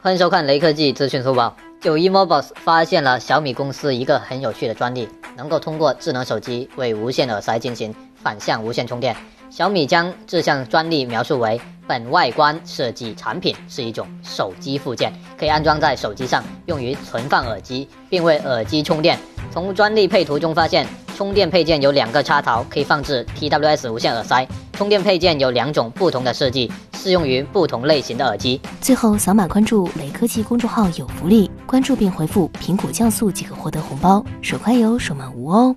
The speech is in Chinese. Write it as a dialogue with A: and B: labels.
A: 欢迎收看雷科技资讯速报。九一 Mobile 发现了小米公司一个很有趣的专利，能够通过智能手机为无线耳塞进行反向无线充电。小米将这项专利描述为：本外观设计产品是一种手机附件，可以安装在手机上，用于存放耳机，并为耳机充电。从专利配图中发现，充电配件有两个插槽，可以放置 TWS 无线耳塞。充电配件有两种不同的设计，适用于不同类型的耳机。
B: 最后扫码关注雷科技公众号有福利，关注并回复“苹果降速”即可获得红包，手快有，手慢无哦。